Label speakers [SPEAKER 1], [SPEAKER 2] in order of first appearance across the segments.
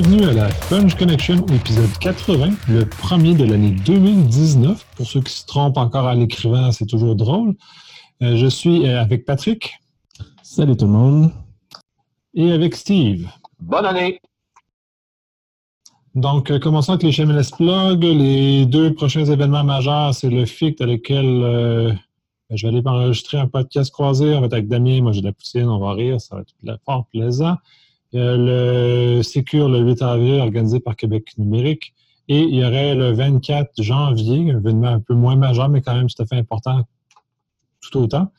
[SPEAKER 1] bienvenue à la Punch Connection, épisode 80, le premier de l'année 2019. Pour ceux qui se trompent encore à l'écrivain, c'est toujours drôle. Euh, je suis euh, avec Patrick.
[SPEAKER 2] Salut tout le monde.
[SPEAKER 1] Et avec Steve.
[SPEAKER 3] Bonne année.
[SPEAKER 1] Donc, euh, commençons avec les HMLS Plug. Les deux prochains événements majeurs, c'est le FIC, dans lequel ben, je vais aller enregistrer un podcast croisé. On va être avec Damien, moi j'ai de la poutine, on va rire, ça va être fort plaisant. Le Secure le 8 avril, organisé par Québec numérique. Et il y aurait le 24 janvier, un événement un peu moins majeur, mais quand même tout à fait important tout autant,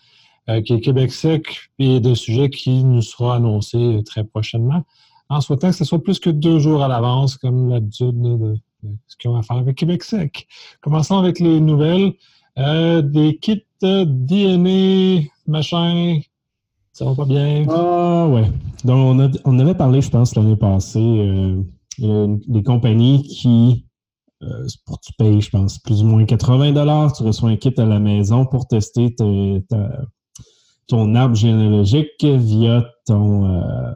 [SPEAKER 1] euh, qui est Québec sec, et de sujets qui nous sera annoncé très prochainement, en souhaitant que ce soit plus que deux jours à l'avance, comme l'habitude de, ce qu'on va faire avec Québec sec. Commençons avec les nouvelles. Euh, des kits DNA, machin, ça va pas bien?
[SPEAKER 2] Ah ouais. Donc, on, avait parlé, je pense, l'année passée, euh, des compagnies qui euh, tu payes, je pense, plus ou moins 80 dollars. Tu reçois un kit à la maison pour tester ton arbre généalogique via ton, euh,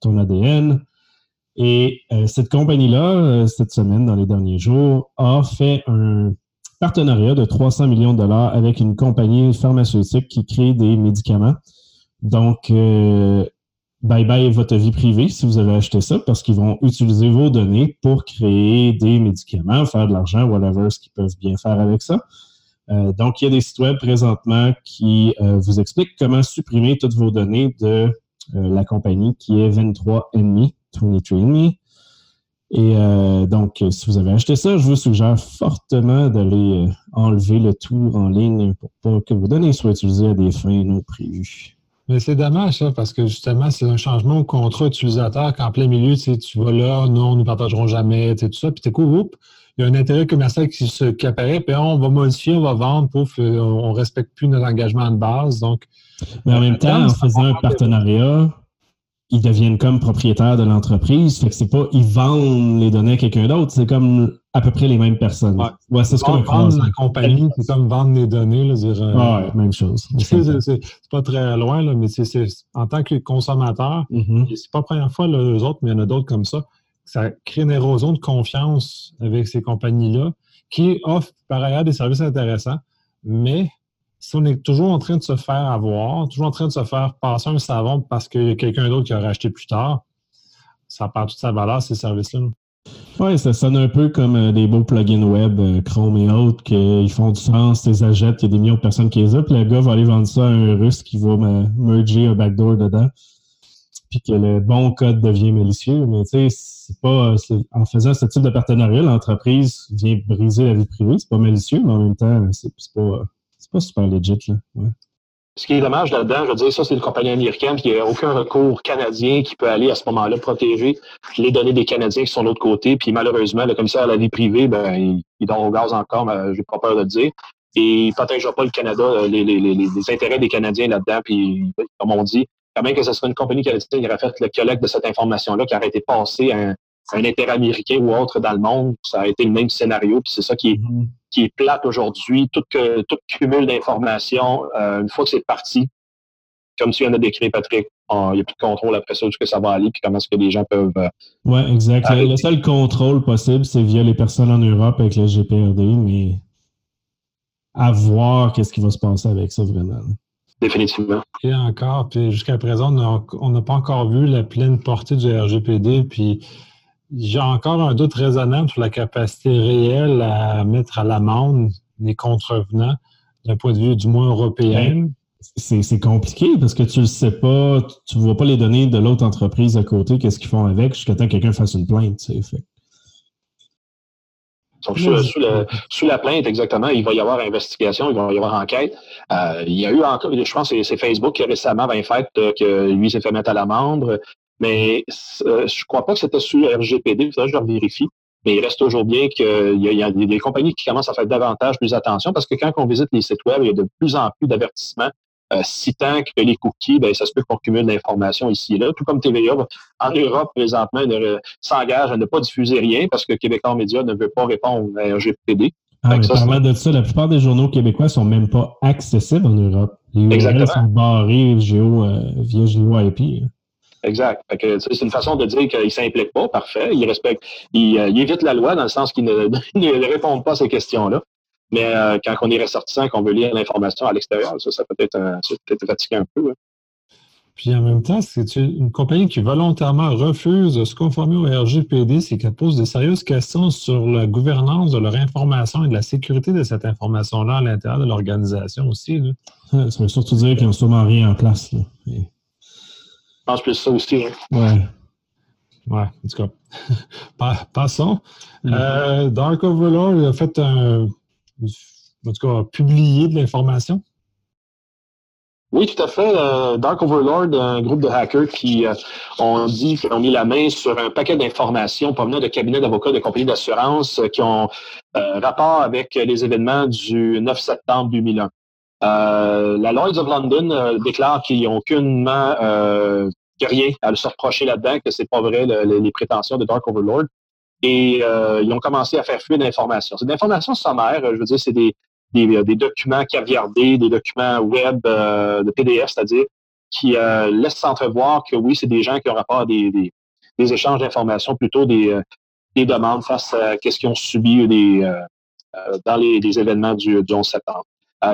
[SPEAKER 2] ton ADN. Et euh, cette compagnie-là, cette semaine, dans les derniers jours, a fait un partenariat de 300 millions de dollars avec une compagnie pharmaceutique qui crée des médicaments. Donc, bye bye votre vie privée si vous avez acheté ça parce qu'ils vont utiliser vos données pour créer des médicaments, faire de l'argent, whatever, ce qu'ils peuvent bien faire avec ça. Euh, donc, il y a des sites web présentement qui euh, vous expliquent comment supprimer toutes vos données de euh, la compagnie qui est 23andMe, 23andMe. Et donc, si vous avez acheté ça, je vous suggère fortement d'aller enlever le tour en ligne pour pas que vos données soient utilisées à des fins non prévues.
[SPEAKER 1] Mais c'est dommage, ça, parce que justement, c'est un changement au contrat utilisateur qu'en plein milieu, tu, sais, tu vas là, non, nous ne partagerons jamais, tu sais, tout ça, puis tu coup, il y a un intérêt commercial qui, se, qui apparaît, puis on va modifier, on va vendre, pouf, euh, on ne respecte plus notre engagement de base. Donc,
[SPEAKER 2] Mais en même temps, en faisant un partenariat, ils deviennent comme propriétaires de l'entreprise. Fait que c'est pas ils vendent les données à quelqu'un d'autre, c'est comme à peu près les mêmes personnes.
[SPEAKER 1] Ouais, c'est ce qu'on vendre la compagnie, c'est comme vendre des données. Là, dire,
[SPEAKER 2] euh, même chose.
[SPEAKER 1] C'est pas très loin, là, mais c'est en tant que consommateur, mm-hmm. c'est pas la première fois les autres, mais il y en a d'autres comme ça. Ça crée une érosion de confiance avec ces compagnies-là qui offrent par ailleurs des services intéressants, mais si on est toujours en train de se faire avoir, toujours en train de se faire passer un savon parce qu'il y a quelqu'un d'autre qui a racheté plus tard, ça perd toute sa valeur, ces services-là.
[SPEAKER 2] Oui, ça sonne un peu comme euh, des beaux plugins web, euh, Chrome et autres, qu'ils font du sens, tu les achètes, il y a des millions de personnes qui les ont, puis le gars va aller vendre ça à un russe qui va merger un backdoor dedans, puis que le bon code devient malicieux. Mais tu sais, c'est pas. En faisant ce type de partenariat, l'entreprise vient briser la vie privée. C'est pas malicieux, mais en même temps, c'est pas pas super legit, là.
[SPEAKER 3] Ce qui est dommage là-dedans, je veux dire, ça, c'est une compagnie américaine, qui n'a aucun recours canadien qui peut aller à ce moment-là protéger les données des Canadiens qui sont de l'autre côté. Puis malheureusement, le commissaire à la vie privée, ben, il, il donne au gaz encore, mais j'ai pas peur de le dire. Et il ne protégera pas le Canada, euh, les, intérêts des Canadiens là-dedans. Puis, comme on dit, quand même que ce soit une compagnie canadienne qui aurait fait le collecte de cette information-là, qui aurait été passée à un, un intérêt américain ou autre dans le monde, ça a été le même scénario. Puis c'est ça qui est, mm-hmm. Qui est plate aujourd'hui. Tout, que, tout cumul d'informations, euh, une fois que c'est parti, comme tu viens de décrire, Patrick, il n'y a plus de contrôle après ça, où que ça va aller, puis comment est-ce que les gens peuvent. Euh,
[SPEAKER 2] oui, exact. Le seul contrôle possible, c'est via les personnes en Europe avec le GPRD, mais à voir qu'est-ce qui va se passer avec ça vraiment.
[SPEAKER 3] Définitivement.
[SPEAKER 1] Et encore, puis jusqu'à présent, on n'a pas encore vu la pleine portée du RGPD, puis j'ai encore un doute raisonnable sur la capacité réelle à mettre à l'amende les contrevenants d'un point de vue du moins européen.
[SPEAKER 2] C'est compliqué parce que tu ne sais pas, tu ne vois pas les données de l'autre entreprise à côté, qu'est-ce qu'ils font avec, jusqu'à temps que quelqu'un fasse une plainte. Tu sais,
[SPEAKER 3] sous, la, plainte, exactement, il va y avoir investigation, il va y avoir enquête. Euh, il y a eu encore, je pense que c'est Facebook qui récemment avait fait euh, que lui s'est fait mettre à l'amende. Mais euh, je ne crois pas que c'était sur RGPD, que je le vérifie. Mais il reste toujours bien qu'il y, a des compagnies qui commencent à faire davantage plus attention parce que quand on visite les sites web, il y a de plus en plus d'avertissements euh, citant que les cookies, ben, ça se peut qu'on cumule l'information ici et là. Tout comme TVA, en Europe, présentement, s'engage à ne pas diffuser rien parce que Québécois Média ne veut pas répondre à RGPD.
[SPEAKER 2] Ah, mais parlant de ça, la plupart des journaux québécois sont même pas accessibles en Europe. Les URL sont barrés géo, euh, via GeoIP.
[SPEAKER 3] Exact. c'est une façon de dire qu'il ne s'implique pas, parfait. Il respecte, il, évite la loi dans le sens qu'il ne, ne répond pas à ces questions-là. Mais quand on est ressortissant, qu'on veut lire l'information à l'extérieur, ça, ça peut être, peut être fatigué un peu.
[SPEAKER 1] Puis en même temps, c'est une compagnie qui volontairement refuse de se conformer au RGPD, c'est qu'elle pose de sérieuses questions sur la gouvernance de leur information et de la sécurité de cette information-là à l'intérieur de l'organisation aussi.
[SPEAKER 2] Ça, veut surtout dire qu'ils n'ont sûrement rien en place.
[SPEAKER 3] Pense que c'est ça aussi.
[SPEAKER 1] Hein. Ouais. Ouais, en tout cas. Passons. Mm-hmm. Euh, Dark Overlord a fait un. En tout cas, a publié de l'information
[SPEAKER 3] oui, tout à fait. Euh, Dark Overlord, un groupe de hackers qui euh, ont dit qu'ils ont mis la main sur un paquet d'informations provenant de cabinets d'avocats de compagnies d'assurance euh, qui ont rapport avec les événements du 9 septembre 2001. La Lloyds of London déclare qu'ils n'ont aucunement rien à se reprocher là-dedans, que c'est pas vrai les prétentions de Dark Overlord. Et ils ont commencé à faire fuir d'informations. C'est des informations sommaires. Je veux dire, c'est des, des, des, documents caviardés, des documents web euh, de PDF, c'est-à-dire qui euh, laissent entrevoir que oui, c'est des gens qui ont rapport à des, des, des échanges d'informations, plutôt des, euh, des demandes face à ce qu'ils ont subi des, euh, dans les, les, événements du, du 11 septembre.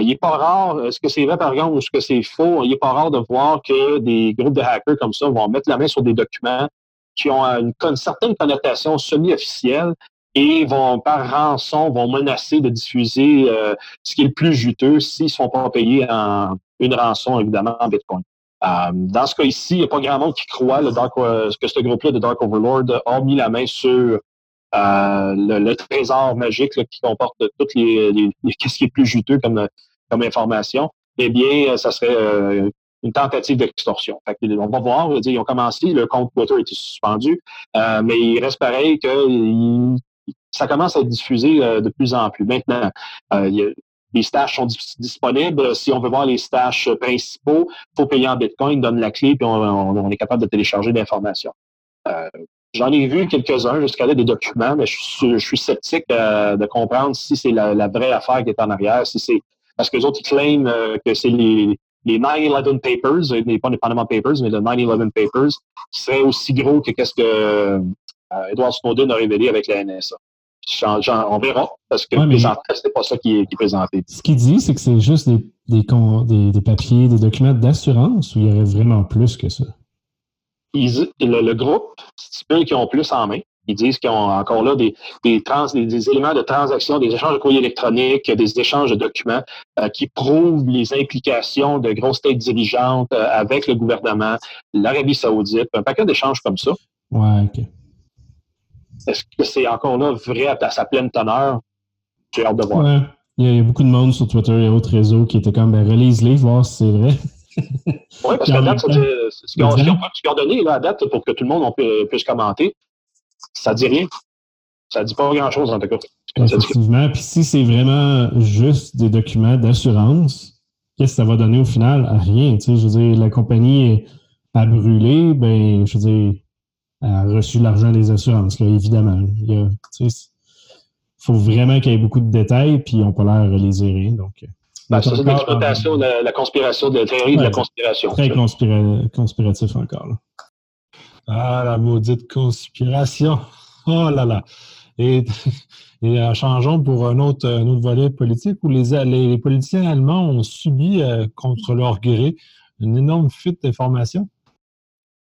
[SPEAKER 3] Il n'est pas rare, est-ce que c'est vrai par exemple ou est-ce que c'est faux, il n'est pas rare de voir que des groupes de hackers comme ça vont mettre la main sur des documents qui ont une, une certaine connotation semi-officielle et vont, par rançon, vont menacer de diffuser euh, ce qui est le plus juteux s'ils ne sont pas payés en une rançon, évidemment, en Bitcoin. Euh, dans ce cas ici, il n'y a pas grand monde qui croit euh, que ce groupe-là de Dark Overlord a mis la main sur le, trésor magique qui comporte toutes les, les, ce qui est plus juteux comme, comme information. Eh bien, ça serait une tentative d'extorsion. On va voir, ils ont commencé, le compte Twitter a été suspendu, mais il reste pareil que ça commence à être diffusé euh, de plus en plus. Maintenant, euh, les stages sont disponibles. Si on veut voir les stages principaux, il faut payer en Bitcoin, donne la clé, puis on, est capable de télécharger l'information. Euh, j'en ai vu quelques-uns jusqu'à là des documents, mais je suis, sceptique de comprendre si c'est la, vraie affaire qui est en arrière, si c'est parce que les autres ils claiment que c'est les, les 9-11 Papers, pas les Panama Papers, mais les 9-11 Papers, qui seraient aussi gros que qu'est-ce que Edward Snowden a révélé avec la NSA on verra, parce que ouais, c'est pas ça qui est, présenté.
[SPEAKER 2] Ce qu'il dit, c'est que c'est juste des, des, papiers, des documents d'assurance ou il y aurait vraiment plus que ça?
[SPEAKER 3] Le, groupe stipule qu'ils ont plus en main. Ils disent qu'ils ont encore là des, des, éléments de transaction, des échanges de courrier électroniques, des échanges de documents euh, qui prouvent les implications de grosses têtes dirigeantes euh, avec le gouvernement, l'Arabie saoudite, un paquet d'échanges comme ça.
[SPEAKER 2] Ouais, OK.
[SPEAKER 3] Est-ce que c'est encore là vrai à, sa pleine teneur? J'ai hâte de voir. Ouais.
[SPEAKER 2] Il y, a, beaucoup de monde sur Twitter et autres réseaux qui étaient comme ben, relise-les, voir si c'est vrai.
[SPEAKER 3] Oui, parce qu'à date, ce qu'ils ont, donné là, à date pour que tout le monde puisse commenter, ça ne dit rien. Ça ne dit pas grand-chose en tout cas.
[SPEAKER 2] Effectivement. Puis si c'est vraiment juste des documents d'assurance, qu'est-ce que ça va donner au final? À rien. Tu sais, je veux dire, la compagnie a brûlé, ben, je veux dire, a reçu l'argent des assurances, là, évidemment. Il faut vraiment qu'il y ait beaucoup de détails, puis ils n'ont pas l'air les Donc,
[SPEAKER 3] euh, ben, c'est une exploitation de la, conspiration, de la théorie de la conspiration.
[SPEAKER 2] Très conspiratif encore.
[SPEAKER 1] Ah, la maudite conspiration. Oh là là. Et, et euh, changeons pour un autre, un autre volet politique où les, les, politiciens allemands ont subi, euh, contre leur gré, une énorme fuite d'informations.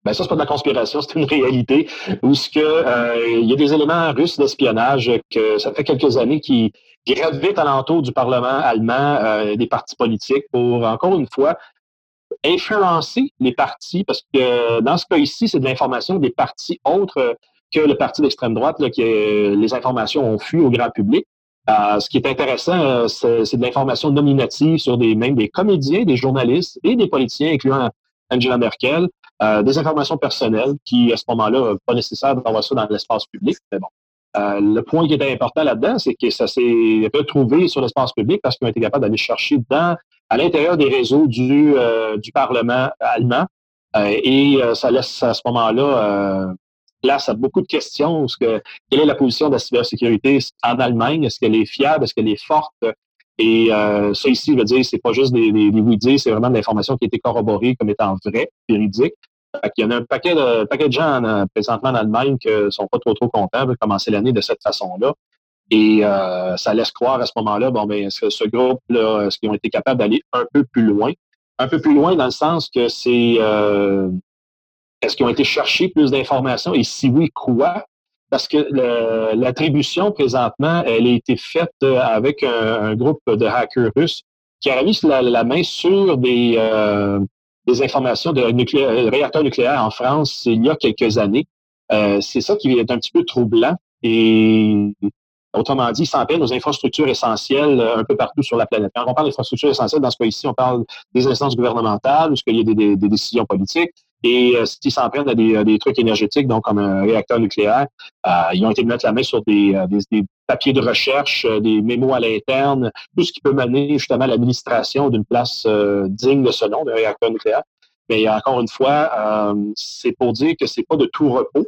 [SPEAKER 3] Ben ça, c'est pas de la conspiration, c'est une réalité où ce que euh, il y a des éléments russes d'espionnage que ça fait quelques années qui, qui gravitent alentour du Parlement allemand, euh, des partis politiques, pour encore une fois influencer les partis, parce que dans ce cas ici, c'est de l'information des partis autres que le parti d'extrême droite, là, qui les informations ont fui au grand public. Euh, ce qui est intéressant, c'est de l'information nominative sur des même des comédiens, des journalistes et des politiciens, incluant Angela Merkel, euh, des informations personnelles qui, à ce moment-là, pas nécessaire d'avoir ça dans l'espace public. Mais bon. Euh, le point qui était important là-dedans, c'est que ça s'est retrouvé sur l'espace public parce qu'ils ont été capables d'aller chercher dans, à l'intérieur des réseaux du, euh, du Parlement allemand. et ça laisse à ce moment-là place à beaucoup de questions. Que, quelle est la position de la cybersécurité en Allemagne? Est-ce qu'elle est fiable? Est-ce qu'elle est forte? Et euh, ça ici, je veux dire, c'est pas juste des, des, des oui c'est vraiment de l'information qui a été corroborée comme étant vraie, véridique. Il y en a un paquet de, paquet de gens euh, présentement en Allemagne qui ne sont pas trop, trop contents de commencer l'année de cette façon-là. Et euh, ça laisse croire à ce moment-là, bon, ben, ce, ce groupe-là, est-ce qu'ils ont été capables d'aller un peu plus loin? Un peu plus loin dans le sens que c'est euh, est-ce qu'ils ont été chercher plus d'informations? Et si oui, quoi? Parce que l'attribution présentement, elle a été faite avec un, groupe de hackers russes qui a mis la, main sur des, des informations de réacteurs nucléaires en France il y a quelques années. Euh, c'est ça qui est un petit peu troublant. Et Autrement dit, s'en peine aux infrastructures essentielles euh, un peu partout sur la planète. Quand on parle d'infrastructures essentielles, dans ce cas-ci, on parle des instances gouvernementales, où il y a des, décisions politiques. Et euh, s'ils s'en prennent à des, trucs énergétiques, donc comme un réacteur nucléaire, euh, ils ont été mettre la main sur des, papiers de recherche, des mémos à l'interne, tout ce qui peut mener justement à l'administration d'une place digne de ce nom, de réacteur nucléaire. Mais encore une fois, c'est pour dire que c'est pas de tout repos.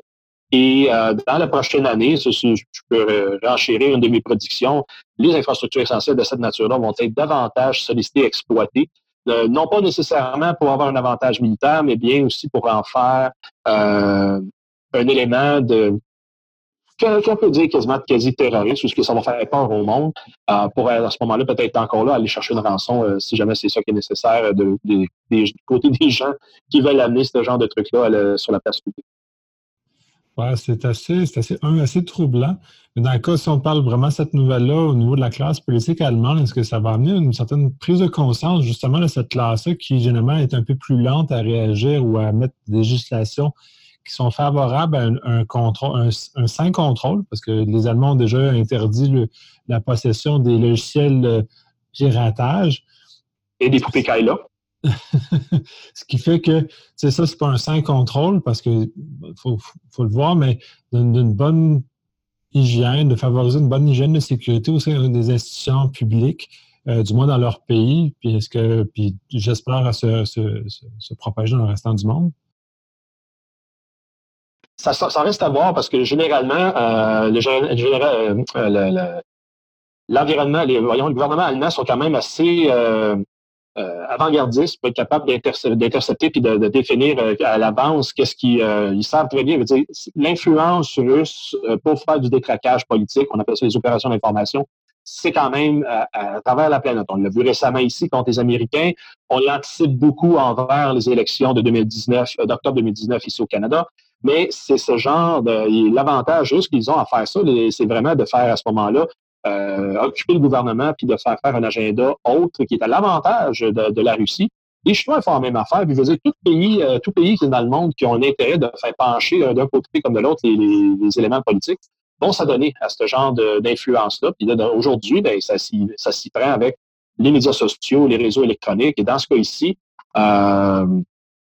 [SPEAKER 3] Et euh, dans la prochaine année, je peux renchérir une de mes prédictions, les infrastructures essentielles de cette nature-là vont être davantage sollicitées, exploitées, euh, non pas nécessairement pour avoir un avantage militaire, mais bien aussi pour en faire euh, un élément de qu'on peut dire quasiment quasi-terroriste, ou ce que ça va faire peur au monde, pour à ce moment-là peut-être encore là aller chercher une rançon si jamais c'est ça qui est nécessaire du côté des gens qui veulent amener ce genre de truc-là sur la place publique
[SPEAKER 1] c'est assez, assez, un, assez troublant. Mais dans le cas, si on parle vraiment de cette nouvelle-là au niveau de la classe politique allemande, est-ce que ça va amener une certaine prise de conscience justement de cette classe-là qui généralement est un peu plus lente à réagir ou à mettre des législations qui sont favorables à un, contrôle, un, sain contrôle, parce que les Allemands ont déjà interdit la possession des logiciels de piratage.
[SPEAKER 3] Et des poupées là.
[SPEAKER 1] ce qui fait que, c'est ça, c'est pas un sain contrôle parce que faut, le voir, mais d'une bonne hygiène, de favoriser une bonne hygiène de sécurité au sein des institutions publiques, euh, du moins dans leur pays, puis est-ce que, puis j'espère se, se, propager dans le restant du monde.
[SPEAKER 3] Ça, reste à voir parce que généralement, euh, euh, l'environnement, les, voyons, le gouvernement allemand sont quand même assez euh, avant-gardistes pour être capable d'intercepter puis de, définir euh, à l'avance qu'est-ce qu'ils euh, ils savent très bien. L'influence russe pour faire du détraquage politique, on appelle ça les opérations d'information, c'est quand même à, travers la planète. On l'a vu récemment ici contre les Américains. On l'anticipe beaucoup envers les élections de 2019, d'octobre 2019 ici au Canada. Mais c'est ce genre de l'avantage juste qu'ils ont à faire ça, c'est vraiment de faire à ce moment-là euh, occuper le gouvernement puis de faire faire un agenda autre qui est à l'avantage de, la Russie. Et je trouve la même affaire. Puis je veux dire, tout pays, euh, tout pays qui est dans le monde qui ont un intérêt de faire pencher d'un côté comme de l'autre les, éléments politiques vont s'adonner à ce genre d'influence-là. Puis aujourd'hui, ben, ça s'y prend avec les médias sociaux, les réseaux électroniques. Et dans ce cas ici, euh,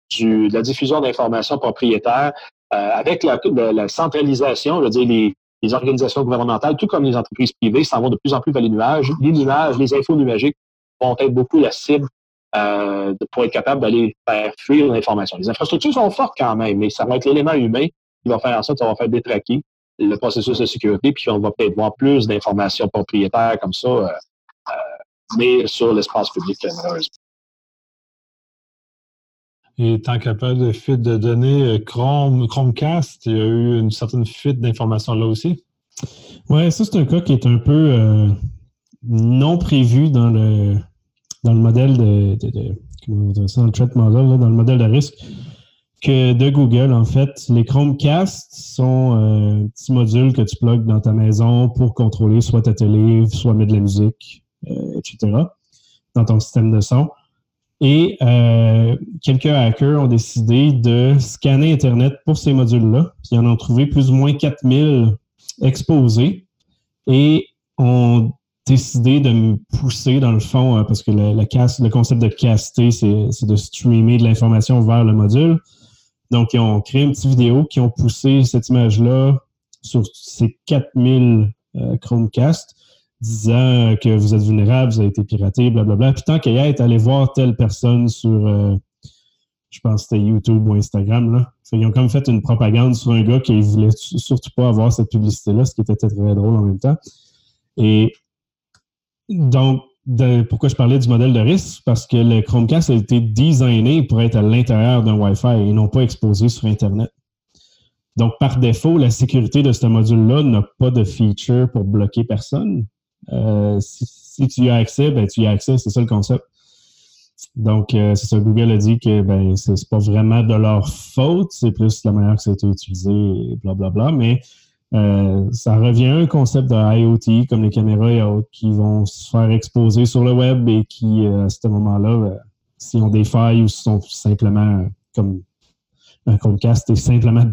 [SPEAKER 3] du, de la diffusion d'informations propriétaires, avec la, la, centralisation, je veux dire, les, les organisations gouvernementales, tout comme les entreprises privées, s'en vont de plus en plus vers les nuages. Les nuages, les infos numériques vont être beaucoup la cible euh, pour être capable d'aller faire fuir l'information. Les infrastructures sont fortes quand même, mais ça va être l'élément humain qui va faire en sorte que ça va faire détraquer le processus de sécurité, puis on va peut-être voir plus d'informations propriétaires comme ça, euh, euh mais sur l'espace public, malheureusement.
[SPEAKER 1] Et tant qu'à pas de fuite de données euh, Chrome, Chromecast, il y a eu une certaine fuite d'informations là aussi.
[SPEAKER 2] Oui, ça, c'est un cas qui est un peu euh, non prévu dans le, dans le modèle de, dire ça, dans le model, dans le modèle de risque que de Google, en fait. Les Chromecast sont euh, un petit module que tu plugues dans ta maison pour contrôler soit ta télé, soit mettre de la musique, etc., dans ton système de son. Et euh, quelques hackers ont décidé de scanner Internet pour ces modules-là. Puis ils en ont trouvé plus ou moins 4000 exposés et ont décidé de me pousser dans le fond, hein, parce que le, concept de caster, c'est de streamer de l'information vers le module. Donc, ils ont créé une petite vidéo qui ont poussé cette image-là sur ces 4000 euh, Chromecast disant que vous êtes vulnérable, vous avez été piraté, blablabla. Puis tant qu'il y a est allé voir telle personne sur, euh, je pense que c'était YouTube ou Instagram, là. ils ont comme fait une propagande sur un gars qui voulait surtout pas avoir cette publicité-là, ce qui était très drôle en même temps. Et donc, pourquoi je parlais du modèle de risque, parce que le Chromecast a été designé pour être à l'intérieur d'un Wi-Fi et non pas exposé sur Internet. Donc, par défaut, la sécurité de ce module-là n'a pas de feature pour bloquer personne. Euh, si, tu y as accès, ben, tu y as accès, c'est ça le concept. Donc, euh, c'est ça, Google a dit que ben, c'est pas vraiment de leur faute, c'est plus la manière que ça a été utilisé, blablabla. Bla, bla, mais euh, ça revient à un concept de IoT, comme les caméras et autres, qui vont se faire exposer sur le web et qui, à ce moment-là, s'ils ont des failles ou sont simplement comme un Chromecast est simplement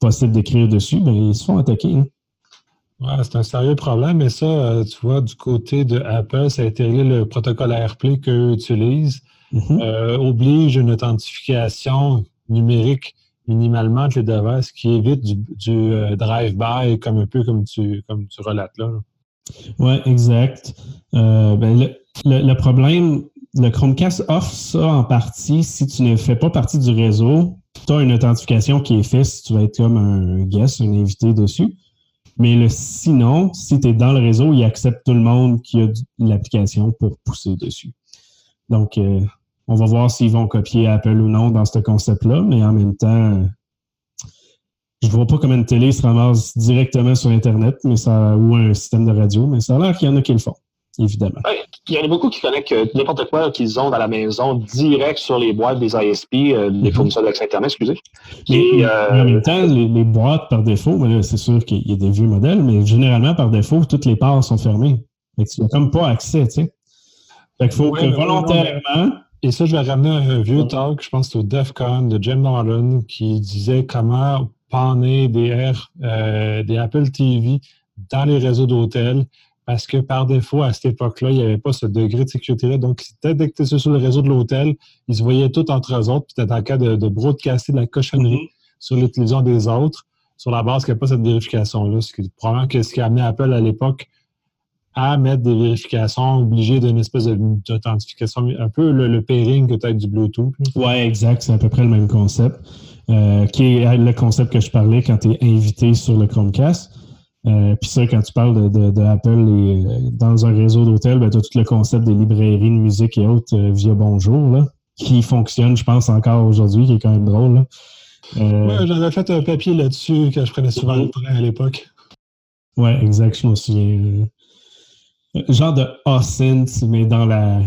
[SPEAKER 2] possible d'écrire dessus, ben, ils se font attaquer. Hein.
[SPEAKER 1] Ouais, c'est un sérieux problème, mais ça, tu vois, du côté de Apple, ça a été réglé le protocole AirPlay qu'eux utilisent, mm-hmm. oblige une authentification numérique minimalement entre les devices qui évite du, euh, drive-by, comme un peu comme tu, comme tu relates là.
[SPEAKER 2] Oui, exact. Euh, ben, le, problème, le Chromecast offre ça en partie si tu ne fais pas partie du réseau. Tu as une authentification qui est faite si tu vas être comme un guest, un invité dessus. Mais le, sinon, si tu es dans le réseau, il accepte tout le monde qui a l'application pour pousser dessus. Donc, euh, on va voir s'ils vont copier Apple ou non dans ce concept-là, mais en même temps, je vois pas comment une télé se ramasse directement sur Internet mais ça, ou un système de radio, mais ça a l'air qu'il y en a qui le font, évidemment.
[SPEAKER 3] il y en a beaucoup qui connectent n'importe quoi qu'ils ont dans la maison direct sur les boîtes des ISP, euh, des mhm. fournisseurs d'accès Internet, excusez.
[SPEAKER 2] Et, euh, en même temps, les, boîtes par défaut, c'est sûr qu'il y a des vieux modèles, mais généralement, par défaut, toutes les ports sont fermées. tu n'as comme pas accès, tu sais. Fait qu'il faut que volontairement,
[SPEAKER 1] et ça, je vais ramener un vieux talk, je pense au DEFCON de Jim Nolan, qui disait comment panner des, euh, des Apple TV dans les réseaux d'hôtels parce que par défaut, à cette époque-là, il n'y avait pas ce degré de sécurité-là. Donc, dès que tu étais sur le réseau de l'hôtel, ils se voyaient tous entre eux autres, puis tu étais en cas de, de broadcaster de la cochonnerie mm-hmm. sur l'utilisation des autres, sur la base qu'il n'y a pas cette vérification-là. Ce qui probablement que ce qui a amené Apple à l'époque à mettre des vérifications obligées d'une espèce d'authentification, un peu le, pairing peut-être du Bluetooth.
[SPEAKER 2] Oui, exact. C'est à peu près le même concept, euh, qui est le concept que je parlais quand tu es invité sur le Chromecast. Euh, Puis ça, quand tu parles de, de, Apple et, euh, dans un réseau d'hôtels, ben, tu as tout le concept des librairies de musique et autres euh, via Bonjour, là, qui fonctionne, je pense, encore aujourd'hui, qui est quand même drôle.
[SPEAKER 1] Euh, oui, j'avais fait un papier là-dessus quand je prenais souvent le train à l'époque.
[SPEAKER 2] Oui, exact, je me souviens genre de Ascent, mais dans la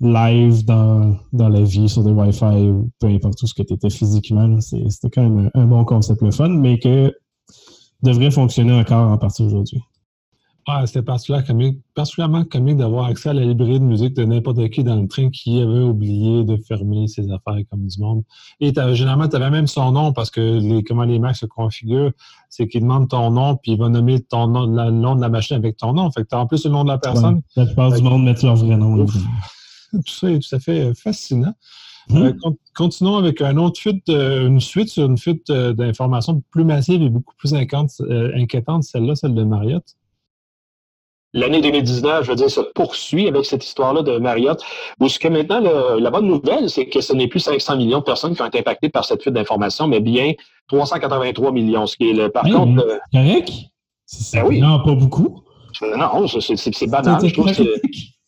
[SPEAKER 2] live, dans, dans la vie, sur des Wi-Fi ou peu importe tout ce que tu étais physiquement. C'était quand même un, bon concept le fun, mais que devrait fonctionner encore en partie aujourd'hui.
[SPEAKER 1] Ah, c'était particulièrement comique, d'avoir accès à la librairie de musique de n'importe qui dans le train qui avait oublié de fermer ses affaires comme du monde. Et généralement, tu avais même son nom parce que les, comment les Macs se configurent, c'est qu'il demande ton nom puis il va nommer ton nom, le nom de la machine avec ton nom. Fait que tu as en plus le nom de la personne.
[SPEAKER 2] la plupart du monde met leur vrai nom.
[SPEAKER 1] tout ça est tout à fait fascinant. Hum. Euh, continuons avec un autre fuite, une suite sur une fuite euh, d'informations plus massive et beaucoup plus euh, inquiétante, celle-là, celle de Marriott
[SPEAKER 3] l'année 2019, je veux dire, se poursuit avec cette histoire-là de Marriott. Où ce que maintenant, la bonne nouvelle, c'est que ce n'est plus 500 millions de personnes qui ont été impactées par cette fuite d'informations, mais bien 383 millions, ce qui est le, par contre. Euh,
[SPEAKER 2] correct? Ben oui. Non, pas beaucoup.
[SPEAKER 3] Non, c'est banal. Je trouve que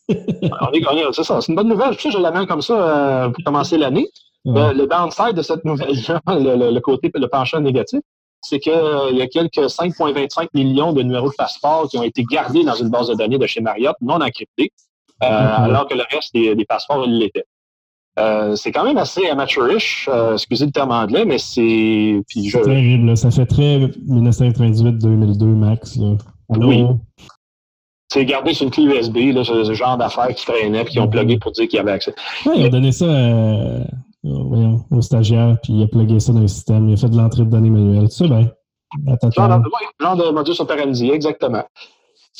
[SPEAKER 3] on est c'est ça. C'est une bonne nouvelle. Je, je l'amène comme ça euh, pour commencer l'année. Le, downside de cette nouvelle, le, le, côté, le penchant négatif, c'est qu'il euh, y a quelques 5,25 millions de numéros de passeport qui ont été gardés dans une base de données de chez Marriott, non encryptés, euh, alors que le reste des, passeports, ils l'étaient. Euh, c'est quand même assez amateurish, excusez le terme anglais, mais c'est.
[SPEAKER 2] C'est terrible, ça fait très 1998-2002 max. Là. Oui.
[SPEAKER 3] C'est gardé sur une clé USB, là, ce genre d'affaires qui traînaient et qui ont plugué pour dire qu'il y avait accès.
[SPEAKER 2] Oui, ils ont donné ça voyons, au stagiaire, puis il a plugué ça dans le système, il a fait de l'entrée de données manuelle. Tu sais bien.
[SPEAKER 3] Genre, genre de modus operandi, exactement.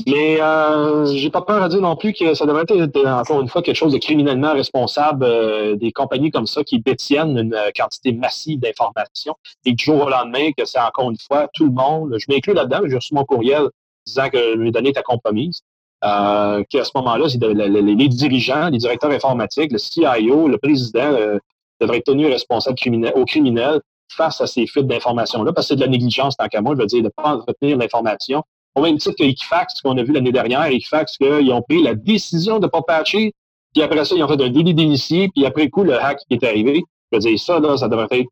[SPEAKER 3] Mais euh, j'ai pas peur à dire non plus que ça devrait être encore une fois quelque chose de criminellement responsable euh, des compagnies comme ça qui détiennent une euh, quantité massive d'informations et du jour au lendemain que c'est encore une fois tout le monde. Je m'inclus là-dedans, j'ai reçu mon courriel disant que mes données étaient compromises. Euh, qu'à ce moment-là, les dirigeants, les directeurs informatiques, le CIO, le président, euh, devrait être tenu responsable criminel, au criminel face à ces fuites d'informations-là, parce que c'est de la négligence tant qu'à moi, je veux dire, de ne pas retenir l'information. au même titre que Equifax, qu'on a vu l'année dernière, Equifax, qu'ils ont pris la décision de ne pas patcher, puis après ça, ils ont fait un délit d'initié, puis après coup, le hack qui est arrivé. Je veux dire, ça, là, ça devrait être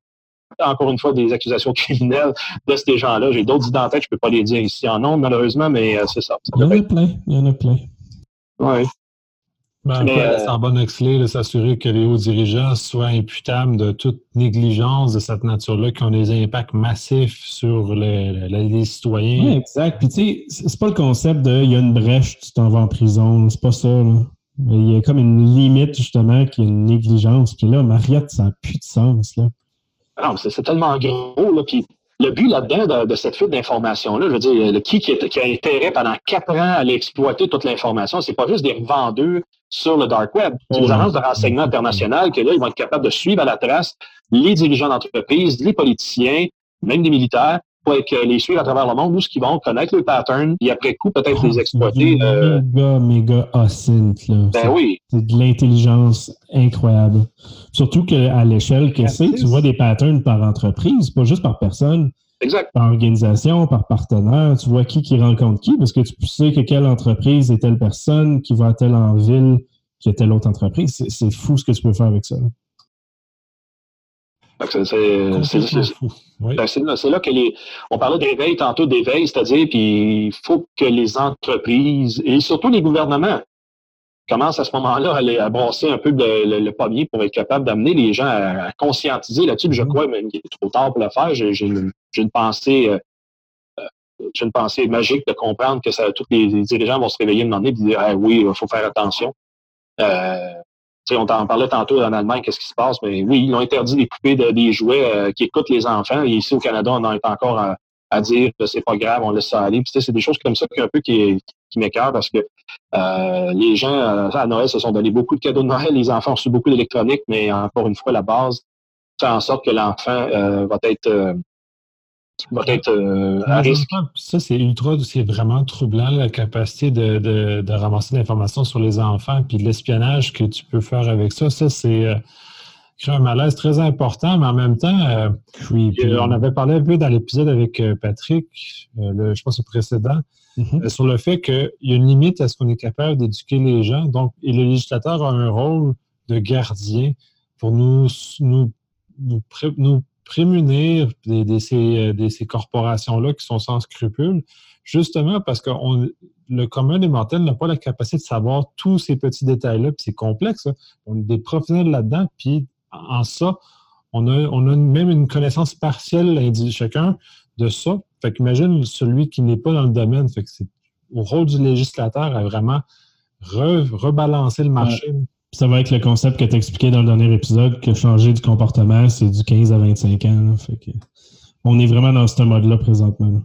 [SPEAKER 3] encore une fois des accusations criminelles de ces gens-là. J'ai d'autres identités, je ne peux pas les dire ici en nombre, malheureusement, mais euh, c'est ça.
[SPEAKER 2] il y en a plein. Il y en a plein.
[SPEAKER 3] Oui.
[SPEAKER 1] Ben, mais, euh, en bonne exclé de s'assurer que les hauts dirigeants soient imputables de toute négligence de cette nature-là, qui ont des impacts massifs sur les, citoyens.
[SPEAKER 2] Oui, exact. Puis tu sais, c'est pas le concept de il y a une brèche, tu t'en vas en prison. C'est pas ça. Là. Il y a comme une limite, justement, qui est une négligence. Puis là, Mariette, ça n'a plus de sens. Là.
[SPEAKER 3] Non, c'est tellement gros. Là, puis le but là-dedans de, cette fuite d'informations-là, je veux dire, le qui, qui, a intérêt pendant quatre ans à aller exploiter toute l'information, c'est pas juste des vendeurs sur le dark web. C'est des agences de renseignement internationales que là, ils vont être capables de suivre à la trace les dirigeants d'entreprise, les politiciens, même des militaires, pour les suivre à travers le monde, nous, ce qu'ils vont connaître le pattern, et après coup, peut-être les exploiter.
[SPEAKER 2] Euh... Méga, méga là.
[SPEAKER 3] Ben oui.
[SPEAKER 2] C'est de l'intelligence incroyable. Surtout qu'à l'échelle que c'est, tu vois des patterns par entreprise, pas juste par personne.
[SPEAKER 3] Exact.
[SPEAKER 2] Par organisation, par partenaire, tu vois qui qui rencontre qui, parce que tu sais que quelle entreprise est telle personne, qui va telle en ville, qui est telle autre entreprise. C'est fou ce que tu peux faire avec ça.
[SPEAKER 3] C'est là, que les. On parlait d'éveil tantôt d'éveil, c'est-à-dire puis il faut que les entreprises et surtout les gouvernements commencent à ce moment-là à, brasser un peu le, le, pommier pour être capable d'amener les gens à, conscientiser là-dessus. Je mm-hmm. crois même qu'il est trop tard pour le faire. J'ai une, une, pensée. Euh, euh, j'ai une pensée magique de comprendre que ça, tous les, dirigeants vont se réveiller un moment donné et dire ah, oui, il faut faire attention. Euh, on t'en parlait tantôt en Allemagne, qu'est-ce qui se passe? Mais oui, ils ont interdit des poupées de, des jouets euh, qui écoutent les enfants. Et ici, au Canada, on en est encore à, dire que c'est pas grave, on laisse ça aller. c'est des choses comme ça qui, un peu qui, qui m'écœurent parce que euh, les gens, euh, à Noël, se sont donné beaucoup de cadeaux de Noël. Les enfants ont reçu beaucoup d'électronique, mais encore une fois, la base fait en sorte que l'enfant va être va être euh, à risque.
[SPEAKER 1] Ça, c'est ultra, c'est vraiment troublant, la capacité de, de, de ramasser l'information sur les enfants, puis l'espionnage que tu peux faire avec ça. Ça, c'est euh, un malaise très important, mais en même temps, euh, on avait parlé un peu dans l'épisode avec Patrick, le, je pense le précédent, mm-hmm. sur le fait qu'il y a une limite à ce qu'on est capable d'éduquer les gens. Donc, et le législateur a un rôle de gardien pour nous, nous, nous, nous prémunir de ces, corporations-là qui sont sans scrupules, justement parce que le commun des mortels n'a pas la capacité de savoir tous ces petits détails-là, puis c'est complexe. Hein. On est des professionnels là-dedans, puis en ça, on a, on a même une connaissance partielle, chacun, de ça. Fait qu'imagine celui qui n'est pas dans le domaine. Fait que c'est au rôle du législateur à vraiment rebalancer le marché.
[SPEAKER 2] Ça va être le concept que tu expliqué dans le dernier épisode, que changer du comportement, c'est du 15 à 25 ans. on est vraiment dans ce mode-là présentement.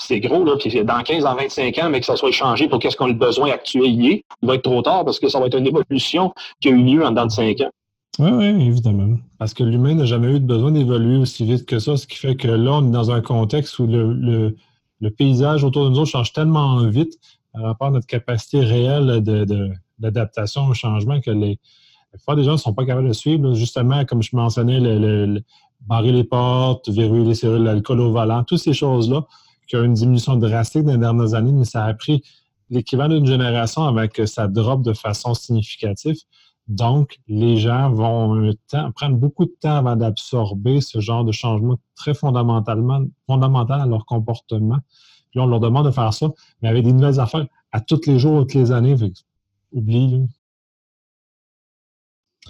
[SPEAKER 3] C'est gros, là, puis dans 15 à 25 ans, mais que ça soit changé pour qu'est-ce qu'on a besoin actuel il va être trop tard parce que ça va être une évolution qui a eu lieu en dans de 5 ans.
[SPEAKER 2] Oui, oui, évidemment.
[SPEAKER 1] Parce que l'humain n'a jamais eu besoin d'évoluer aussi vite que ça, ce qui fait que là, on est dans un contexte où le, paysage autour de nous autres change tellement vite par rapport à notre capacité réelle de d'adaptation au changement que les, fois, des gens ne sont pas capables de suivre. Justement, comme je mentionnais, barrer les portes, verrouiller les cellules, l'alcool au volant, toutes ces choses-là, qui ont une diminution drastique dans les dernières années, mais ça a pris l'équivalent d'une génération avec que ça drop de façon significative. Donc, les gens vont prendre beaucoup de temps avant d'absorber ce genre de changement très fondamentalement fondamental à leur comportement. Puis on leur demande de faire ça, mais avec des nouvelles affaires à tous les jours, toutes les années oublie.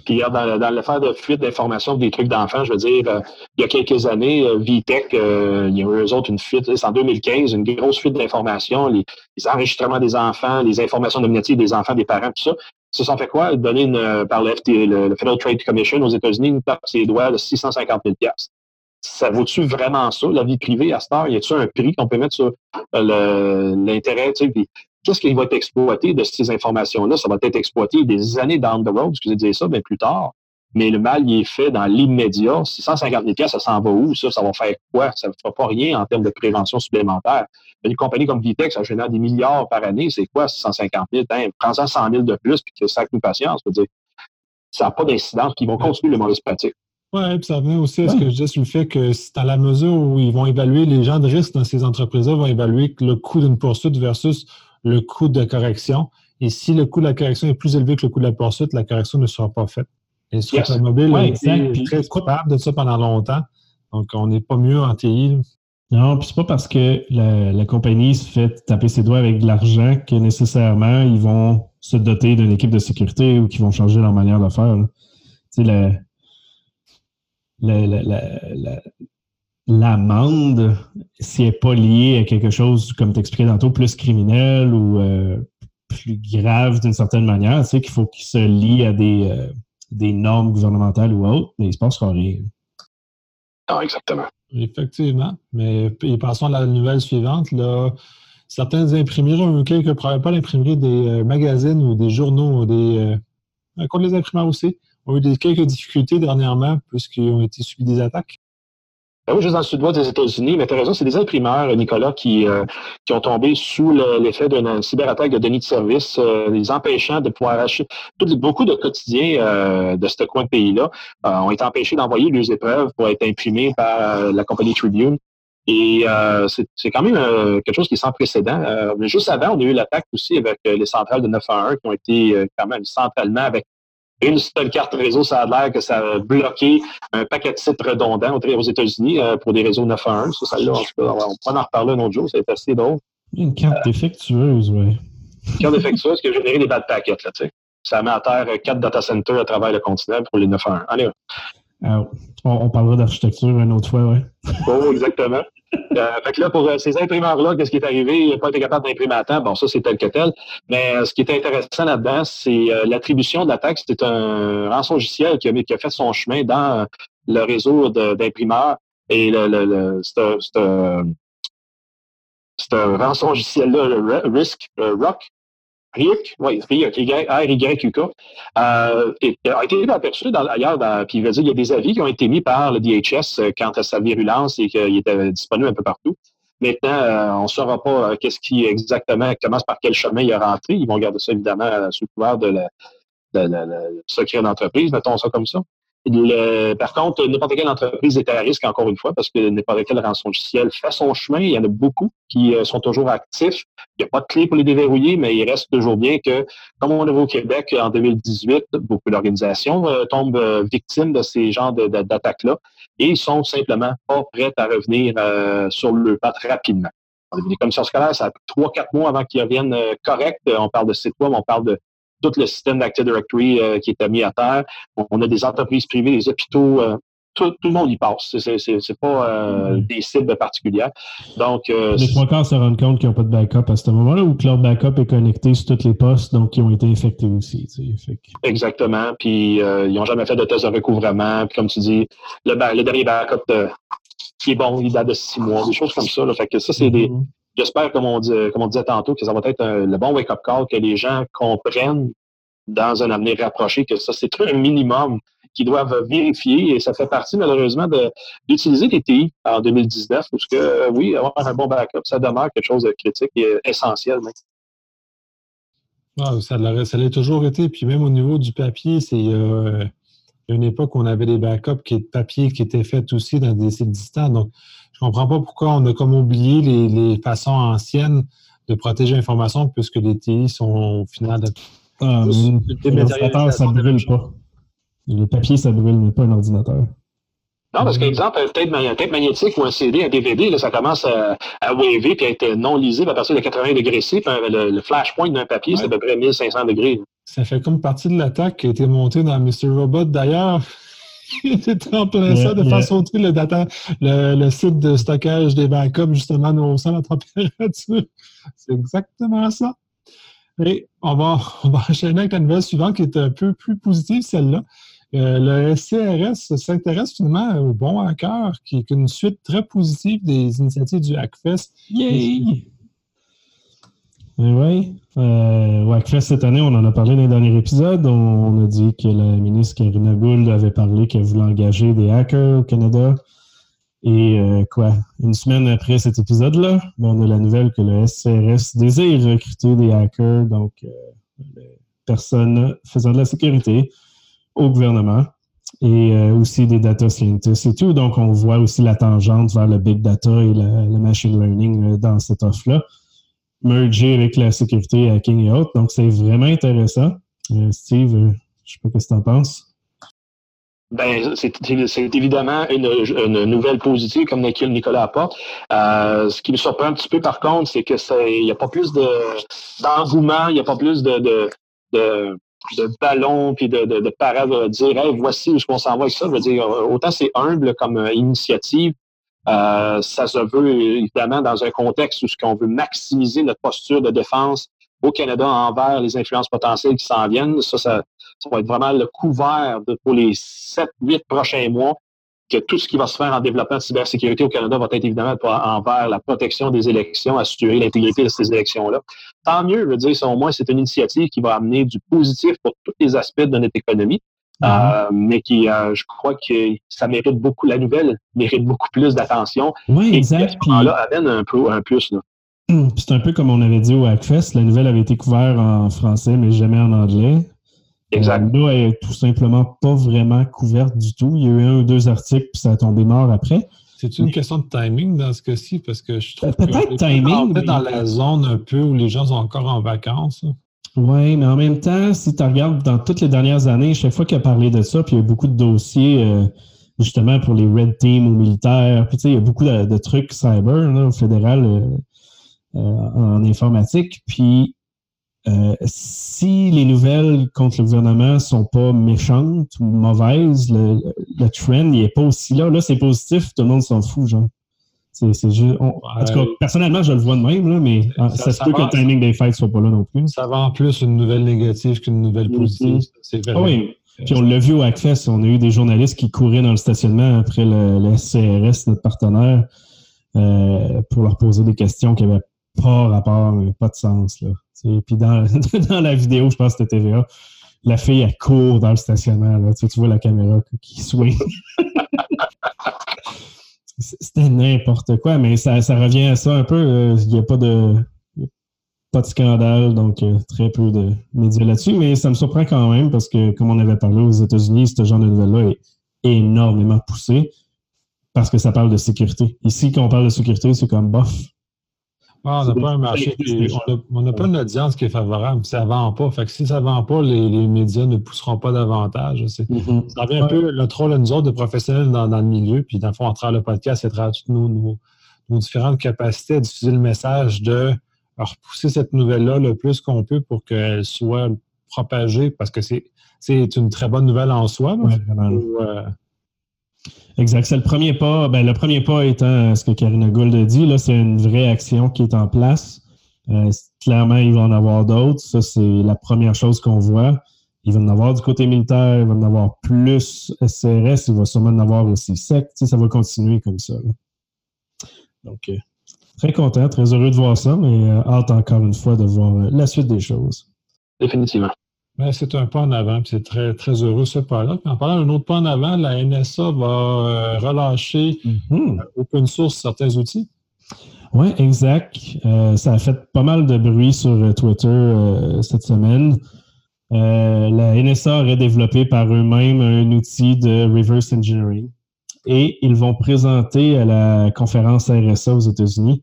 [SPEAKER 3] Puis dans, dans l'affaire de fuite d'informations des trucs d'enfants, je veux dire, euh, il y a quelques années, euh, Vitech, euh, il y a eu eux autres une fuite, c'est en 2015, une grosse fuite d'informations, les, enregistrements des enfants, les informations nominatives des enfants, des parents, tout ça. Ils se sont fait quoi? Donner par le, le, Federal Trade Commission aux États-Unis une tape ses doigts de 650 000 ça vaut-tu vraiment ça, la vie privée à cette heure? Y a-t-il un prix qu'on peut mettre sur l'intérêt? Tu sais, Qu'est-ce qui va être exploité de ces informations-là? Ça va être exploité des années down the road, excusez de dire ça, mais plus tard. Mais le mal, il est fait dans l'immédiat. 650 000 ça s'en va où? Ça, ça va faire quoi? Ça ne fera pas rien en termes de prévention supplémentaire. Une compagnie comme Vitex, ça génère des milliards par année. C'est quoi, 650 000? prends-en 100 000 de plus, puis que ça nous patience. dire, ça n'a pas d'incidence, qui vont continuer les mauvaises pratiques.
[SPEAKER 1] Oui, puis ça revient aussi à ce que je disais sur le fait que c'est à la mesure où ils vont évaluer, les gens de risque dans ces entreprises-là vont évaluer le coût d'une poursuite versus le coût de correction. Et si le coût de la correction est plus élevé que le coût de la poursuite, la correction ne sera pas faite. Et sur yes. automobile ouais, est très coupable de ça pendant longtemps. Donc, on n'est pas mieux en TI.
[SPEAKER 2] Non, puis c'est pas parce que la, la, compagnie se fait taper ses doigts avec de l'argent que nécessairement ils vont se doter d'une équipe de sécurité ou qu'ils vont changer leur manière de faire. Tu sais, la, l'amende, si elle n'est pas liée à quelque chose, comme tu expliquais tantôt, plus criminel ou euh, plus grave d'une certaine manière, tu sais, qu'il faut qu'il se lie à des, euh, des normes gouvernementales ou autres, mais il ne se passera rien.
[SPEAKER 3] Ah, exactement.
[SPEAKER 1] Effectivement. Mais passons à la nouvelle suivante. Là, certaines imprimeries ont eu quelques problèmes, pas l'imprimerie des euh, magazines ou des journaux, ou des, euh, contre les imprimeurs aussi, ont eu des, quelques difficultés dernièrement puisqu'ils ont été subis des attaques.
[SPEAKER 3] Ben oui, juste dans le sud-ouest des États-Unis, mais tu as raison, c'est des imprimeurs, Nicolas, qui, euh, qui ont tombé sous l'effet d'une cyberattaque de données de service, euh, les empêchant de pouvoir acheter. beaucoup de quotidiens euh, de ce coin de pays-là ont été empêchés d'envoyer leurs épreuves pour être imprimées par la compagnie Tribune. Et c'est quand même quelque chose qui est sans précédent. juste avant, on a eu l'attaque aussi avec les centrales de 911 qui ont été quand même centralement avec une seule carte réseau, ça a l'air que ça a bloqué un paquet de sites redondants aux États-Unis euh, pour des réseaux 911. Ça, ça là, en tout cas, on pourra en reparler un autre jour, c'est assez drôle.
[SPEAKER 2] Une carte défectueuse, oui.
[SPEAKER 3] Une carte défectueuse qui a généré des bad packets, là, tu sais. Ça met à terre quatre data centers à travers le continent pour les 911. Allez.
[SPEAKER 2] Ah, on, on, parlera d'architecture une autre fois, oui.
[SPEAKER 3] Oh, exactement. Euh, fait que là, pour euh, ces imprimeurs-là, qu'est-ce qui est arrivé? Il n'a pas été capable d'imprimer à temps. Bon, ça, c'est tel que tel. Mais euh, ce qui est intéressant là-dedans, c'est l'attribution de la taxe. C'est un rançongiciel qui a, qui a fait son chemin dans le réseau d'imprimeurs. Et le, le, le c'est un, un rançongiciel-là, RISC, ROC, RIUK, oui, R-Y-U-K, euh, a été aperçu ailleurs, dans, puis il veut dire, il y a des avis qui ont été mis par le DHS euh, quant à sa virulence et qu'il était disponible un peu partout. Maintenant, euh, on ne saura pas euh, qu'est-ce qui exactement commence par quel chemin il est rentré. Ils vont garder ça évidemment sous couvert de la, de, secret d'entreprise, mettons ça comme ça. Le, par contre, n'importe quelle entreprise est à risque, encore une fois, parce que n'importe quel rançongiciel fait son chemin. Il y en a beaucoup qui euh, sont toujours actifs. Il n'y a pas de clé pour les déverrouiller, mais il reste toujours bien que, comme on a vu au Québec en 2018, beaucoup d'organisations euh, tombent euh, victimes de ces genres d'attaques-là et ils sont simplement pas prêts à revenir sur le pas rapidement. Les commissions scolaires, ça a trois, quatre mois avant qu'ils reviennent corrects. On parle de web, on parle de tout le système d'Active Directory euh, qui est mis à terre. On a des entreprises privées, des hôpitaux, euh, tout, le monde y passe. C'est pas euh, mm-hmm. des cibles particulières. Donc,
[SPEAKER 2] les trois quarts se rendent compte qu'ils n'ont pas de backup à ce moment-là ou que leur backup est connecté sur toutes les postes, donc ils ont été infectés aussi.
[SPEAKER 3] Exactement. Puis ils n'ont jamais fait de test de recouvrement. Puis comme tu dis, le, le dernier backup qui est bon, il date de six mois, des choses comme ça. Fait que ça, c'est des mm-hmm. J'espère, comme on, dit, comme on disait tantôt, que ça va être le bon wake-up call, que les gens comprennent dans un avenir rapproché que ça, c'est un minimum qu'ils doivent vérifier et ça fait partie malheureusement d'utiliser les TI en 2019 parce que oui, avoir un bon backup, ça demeure quelque chose de critique et essentiel.
[SPEAKER 1] Ah, ça l'a toujours été. Puis même au niveau du papier, c'est euh, une époque où on avait des backups qui, de papier qui étaient faits aussi dans des sites distants. Donc, je ne comprends pas pourquoi on a comme oublié les, façons anciennes de protéger l'information puisque les TI sont au final de.
[SPEAKER 2] Ah, l'ordinateur, ça ne brûle pas. Le papier, ça ne brûle, mais pas un ordinateur.
[SPEAKER 3] Non, parce qu'exemple, un tape magnétique ou un CD, un DVD, là, ça commence à, à waver puis à être non lisible à partir de 80 degrés C. Puis le, le flashpoint d'un papier, c'est à peu près 1500 degrés.
[SPEAKER 1] Ça fait comme partie de l'attaque qui a été montée dans Mr. Robot d'ailleurs. C'était en plein ça, de faire sauter le, data, le, site de stockage des backups, justement, au sein de la température. C'est exactement ça. Et on va, on va enchaîner avec la nouvelle suivante qui est un peu plus positive, celle-là. Euh, le SCRS s'intéresse finalement au bon hacker, qui est une suite très positive des initiatives du Hackfest.
[SPEAKER 2] Yay! Oui, euh, Hackfest cette année, on en a parlé dans les derniers épisodes. On, a dit que la ministre Karina Gould avait parlé qu'elle voulait engager des hackers au Canada. Et euh, quoi, une semaine après cet épisode-là, ben, on a la nouvelle que le SCRS désire recruter des hackers, donc euh, personnes faisant de la sécurité au gouvernement. et euh, aussi des data scientists et tout. Donc, on voit aussi la tangente vers le big data et le, machine learning dans cette offre-là, merger avec la sécurité hacking et autres. Donc, c'est vraiment intéressant. Steve, je ne sais pas ce que tu en penses.
[SPEAKER 3] Ben, c'est évidemment une, nouvelle positive comme Nicolas apporte. Euh, ce qui me surprend un petit peu, par contre, c'est que il n'y a pas plus d'engouement, il n'y a pas plus de, de, ballons puis de, de, de dire voici où on s'en va avec ça. Je veux dire, autant c'est humble comme euh, initiative, euh, ça se veut évidemment dans un contexte où ce qu'on veut maximiser notre posture de défense au Canada envers les influences potentielles qui s'en viennent. Ça, ça, va être vraiment le couvert pour les sept, huit prochains mois que tout ce qui va se faire en développement de cybersécurité au Canada va être évidemment envers la protection des élections, assurer l'intégrité de ces élections-là. Tant mieux, je veux dire, au moins, c'est une initiative qui va amener du positif pour tous les aspects de notre économie, mm-hmm. euh, mais qui, euh, je crois que ça mérite beaucoup, la nouvelle mérite beaucoup plus d'attention.
[SPEAKER 2] Oui, exact.
[SPEAKER 3] Et là amène un peu un plus.
[SPEAKER 2] C'est un peu comme on avait dit au Hackfest, la nouvelle avait été couverte en français, mais jamais en anglais.
[SPEAKER 3] Exact.
[SPEAKER 2] Euh, là, elle est tout simplement pas vraiment couverte du tout. Il y a eu un ou deux articles, puis ça a tombé mort après.
[SPEAKER 1] C'est une question de timing dans ce cas-ci, parce que je trouve
[SPEAKER 2] peut-être timing.
[SPEAKER 1] Peut dans la zone un peu où les gens sont encore en vacances.
[SPEAKER 2] Oui, mais en même temps, si tu regardes dans toutes les dernières années, chaque fois qu'il a parlé de ça, puis il y a beaucoup de dossiers euh, justement pour les Red Team ou militaires, puis tu sais, il y a beaucoup de, trucs cyber au fédéral en informatique. Puis euh, si les nouvelles contre le gouvernement sont pas méchantes ou mauvaises, le, le trend n'est pas aussi là. Là, c'est positif, tout le monde s'en fout, genre. C'est, juste, en tout cas, personnellement, je le vois de même, là, mais ah, ça, se peut que le timing des fêtes soit pas là non plus.
[SPEAKER 1] Ça va en plus une nouvelle négative qu'une nouvelle mm-hmm. positive. C'est
[SPEAKER 2] ah oui. Puis on l'a vu au Hackfest, on a eu des journalistes qui couraient dans le stationnement après le, le CRS, notre partenaire, euh, pour leur poser des questions qui n'avaient pas rapport, pas de sens. Là. Puis dans, dans la vidéo, je pense que c'était TVA, la fille, elle court dans le stationnement. Là. Tu, vois la caméra qui swing. c'était n'importe quoi, mais ça, revient à ça un peu. Euh, il n'y a pas de, pas de scandale, donc euh, très peu de médias là-dessus. Mais ça me surprend quand même parce que, comme on avait parlé aux États-Unis, ce genre de nouvelles-là est énormément poussé parce que ça parle de sécurité. Ici, quand on parle de sécurité, c'est comme bof
[SPEAKER 1] ah, on n'a pas un marché, on n'a pas une audience qui est favorable. Ça ne vend pas. Fait que si ça ne vend pas, les, médias ne pousseront pas davantage. Mm-hmm. Ça revient un peu le rôle de nous autres de professionnels dans, le milieu. Puis, dans le fond, à travers le podcast, à travers toutes nos, différentes capacités à diffuser le message de repousser cette nouvelle-là le plus qu'on peut pour qu'elle soit propagée parce que c'est une très bonne nouvelle en soi.
[SPEAKER 2] Exact. C'est le premier pas. Ben, le premier pas étant ce que Karina Gould a dit, c'est une vraie action qui est en place. Euh, clairement, il va en avoir d'autres. Ça, c'est la première chose qu'on voit. Il va en avoir du côté militaire, il va en avoir plus SRS, il va sûrement en avoir aussi SEC. ça va continuer comme ça. Donc, euh, très content, très heureux de voir ça, mais euh, hâte encore une fois de voir la suite des choses.
[SPEAKER 3] Définitivement.
[SPEAKER 1] Ben, c'est un pas en avant, c'est très, très heureux ce pas-là. En parlant d'un autre pas en avant, la NSA va euh, relâcher mm-hmm. euh, open source certains outils.
[SPEAKER 2] Oui, exact. Euh, ça a fait pas mal de bruit sur Twitter cette semaine. la NSA aurait développé par eux-mêmes un outil de reverse engineering et ils vont présenter à la conférence RSA aux États-Unis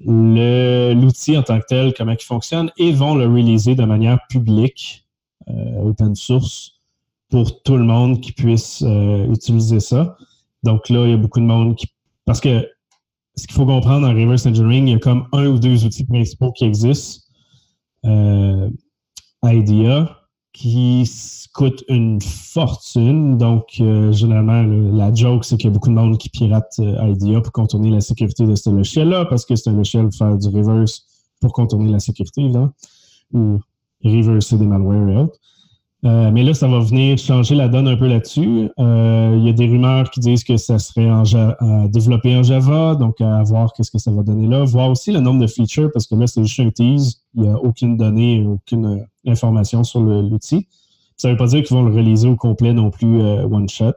[SPEAKER 2] l'outil en tant que tel, comment il fonctionne, et vont le releaser de manière publique, euh, open source, pour tout le monde qui puisse euh, utiliser ça. Donc là, il y a beaucoup de monde qui. Parce que ce qu'il faut comprendre en reverse engineering, il y a comme un ou deux outils principaux qui existent. Euh, IDEA, qui coûte une fortune. Donc, euh, généralement, la joke, c'est qu'il y a beaucoup de monde qui pirate euh, pour contourner la sécurité de ce logiciel-là, parce que c'est un logiciel pour faire du reverse pour contourner la sécurité, évidemment, ou reverser des malwares et. Euh, mais là, ça va venir changer la donne un peu là-dessus. il y a des rumeurs qui disent que ça serait développé en Java, donc à voir qu'est-ce que ça va donner là. Voir aussi le nombre de features, parce que là, c'est juste un tease. Il n'y a aucune donnée, aucune information sur l'outil. Ça ne veut pas dire qu'ils vont le réaliser au complet non plus euh, one shot.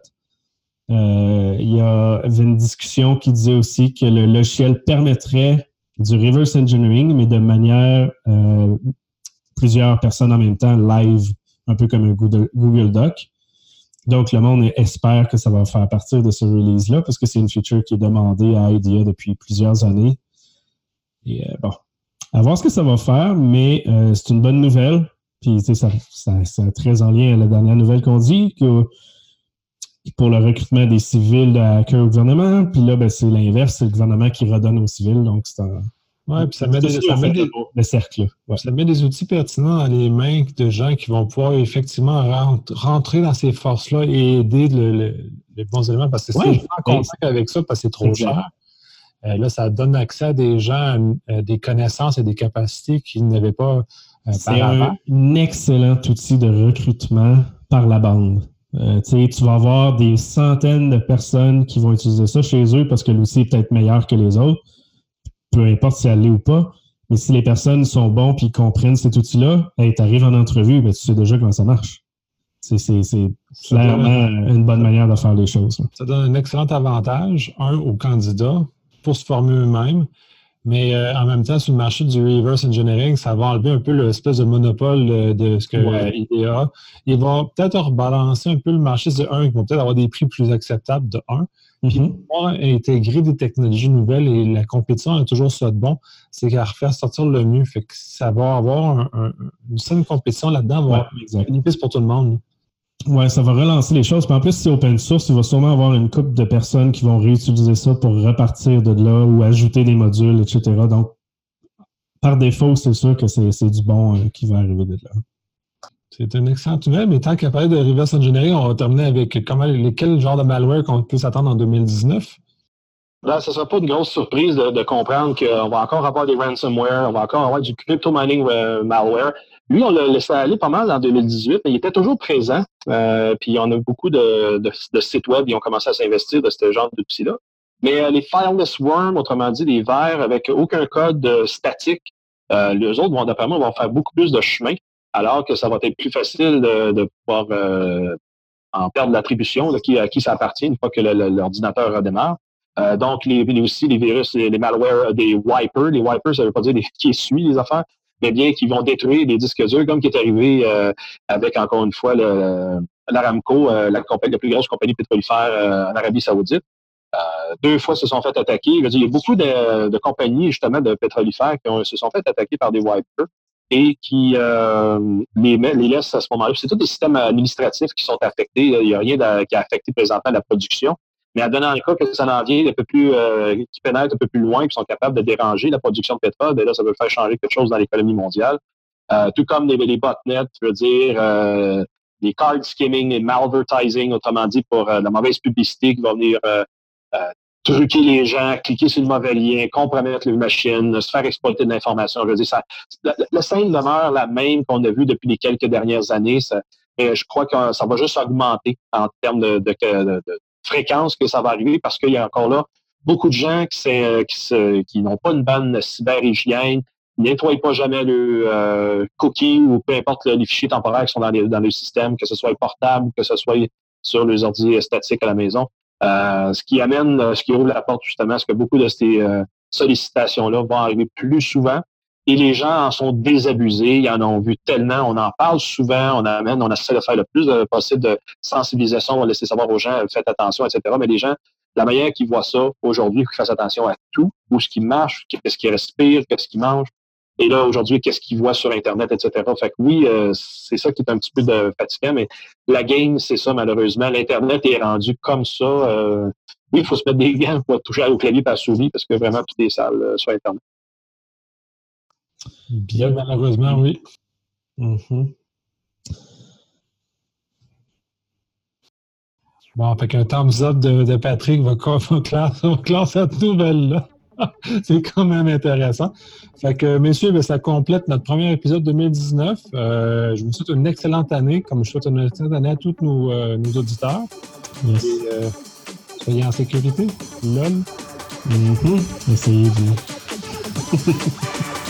[SPEAKER 2] Euh, il y avait une discussion qui disait aussi que le logiciel permettrait du reverse engineering, mais de manière euh, plusieurs personnes en même temps, live, un peu comme un Google, Doc. Donc, le monde espère que ça va faire partir de ce release-là parce que c'est une feature qui est demandée à IDEA depuis plusieurs années. Et bon, à voir ce que ça va faire, mais c'est une bonne nouvelle. Puis, ça, ça, ça, très en lien à la dernière nouvelle qu'on dit, que pour le recrutement des civils de hackers au gouvernement. Puis là, ben, c'est l'inverse, c'est le gouvernement qui redonne aux civils. Donc, c'est un.
[SPEAKER 1] Oui, puis ça met, des, ça, met des,
[SPEAKER 2] cercle,
[SPEAKER 1] ça met des outils pertinents dans les mains de gens qui vont pouvoir effectivement rentrer dans ces forces-là et aider les bons éléments parce que c'est en contact avec ça parce que c'est trop cher. Euh, là, ça donne accès à des gens, à des connaissances et des capacités qu'ils n'avaient pas
[SPEAKER 2] euh, c'est un excellent outil de recrutement par la bande. Euh, tu vas avoir des centaines de personnes qui vont utiliser ça chez eux parce que l'outil est peut-être meilleur que les autres, peu importe si elle l'est ou pas. Mais si les personnes sont bons et comprennent cet outil-là, tu arrives en entrevue, ben, tu sais déjà comment ça marche. C'est clairement une bonne manière de faire les choses.
[SPEAKER 1] Ça donne un excellent avantage, un, aux candidats pour se former eux-mêmes, mais euh, en même temps, sur le marché du reverse engineering, ça va enlever un peu l'espèce de monopole euh, de ce que ouais. IDEA. Il va peut-être rebalancer un peu le marché de un, qui va peut-être avoir des prix plus acceptables de un. Puis mm-hmm. pouvoir intégrer des technologies nouvelles et la compétition a toujours ça de bon, c'est qu'à refaire sortir le mieux. Fait que ça va avoir une saine compétition là-dedans, va ouais, bénéfice pour tout le monde.
[SPEAKER 2] Ouais, ça va relancer les choses. Puis en plus, c'est open source, il va sûrement avoir une couple de personnes qui vont réutiliser ça pour repartir de là ou ajouter des modules, etc. Donc, par défaut, c'est sûr que c'est du bon euh, qui va arriver de là.
[SPEAKER 1] C'est une excellente nouvelle, mais tant qu'à parler de reverse engineering, on va terminer avec comment, quel genre de malware qu'on peut s'attendre en 2019.
[SPEAKER 3] Là, ce ne sera pas une grosse surprise de, comprendre qu'on va encore avoir des ransomware, on va encore avoir du crypto mining euh, malware. Lui, on l'a laissé aller pas mal en 2018, mais il était toujours présent. Euh, puis on a beaucoup de, sites web qui ont commencé à s'investir de ce genre d'outils-là. Mais euh, les fileless worms, autrement dit, des vers avec aucun code euh, statique, euh, les autres vont, d'après moi, vont faire beaucoup plus de chemin, alors que ça va être plus facile de, pouvoir en perdre l'attribution qui, à qui ça appartient une fois que l'ordinateur redémarre. donc, les, aussi les virus, les, les malwares, des wipers. Les wipers, ça veut pas dire qui essuient les affaires, mais bien qui vont détruire les disques durs, comme qui est arrivé euh, avec, encore une fois, l'Aramco, euh, la, compagnie, la plus grosse compagnie pétrolifère euh, en Arabie saoudite. deux fois se sont fait attaquer. il y a beaucoup de, compagnies, justement, de pétrolifères qui se sont fait attaquer par des wipers et qui les, les laissent à ce moment-là. C'est tous des systèmes administratifs qui sont affectés. Il n'y a rien qui a affecté présentement la production. Mais à donner un cas que ça en vient un peu plus, euh, qui pénètre un peu plus loin, qui sont capables de déranger la production de pétrole, bien là, ça veut faire changer quelque chose dans l'économie mondiale. Euh, tout comme les, les botnets, je veux dire, euh, les card skimming et malvertising, autrement dit, pour la mauvaise publicité qui va venir truquer les gens, cliquer sur le mauvais lien, compromettre les machines, se faire exploiter de l'information. Je veux dire, ça, la, scène demeure la même qu'on a vu depuis les quelques dernières années. Ça, je crois que ça va juste augmenter en termes de, de, de, fréquence que ça va arriver parce qu'il y a encore là beaucoup de gens qui, qui, qui n'ont pas une bonne cyber-hygiène, nettoient pas jamais le euh, cookie ou peu importe les fichiers temporaires qui sont dans, dans le système, que ce soit portable, que ce soit sur les ordi statiques à la maison. Euh, ce qui amène, euh, ce qui ouvre la porte justement à ce que beaucoup de ces sollicitations-là vont arriver plus souvent et les gens en sont désabusés, ils en ont vu tellement, on en parle souvent, on amène, on essaie de faire le plus possible de sensibilisation, on laisser savoir aux gens, faites attention, etc. Mais les gens, la manière qu'ils voient ça aujourd'hui, qu'ils fassent attention à tout, où ce qui marche, qu'est-ce qu'ils respirent, qu'est-ce qu'ils mangent. Et là, aujourd'hui, qu'est-ce qu'ils voient sur Internet, etc. Fait que oui, euh, c'est ça qui est un petit peu de fatigant, mais la game, c'est ça, malheureusement. L'Internet est rendu comme ça. Euh, oui, il faut se mettre des gants pour toucher au clavier la souris parce que vraiment, tout est sale euh, sur Internet.
[SPEAKER 1] Bien malheureusement, oui. Mm-hmm. Bon, fait qu'un thumbs up de, Patrick va, classer, cette nouvelle-là. C'est quand même intéressant. Fait que, messieurs, ben, ça complète notre premier épisode 2019. Euh, je vous souhaite une excellente année, comme je souhaite une excellente année à tous nos, euh, auditeurs. Euh, soyez en sécurité. LOL.
[SPEAKER 2] Mm-hmm. Essayez de.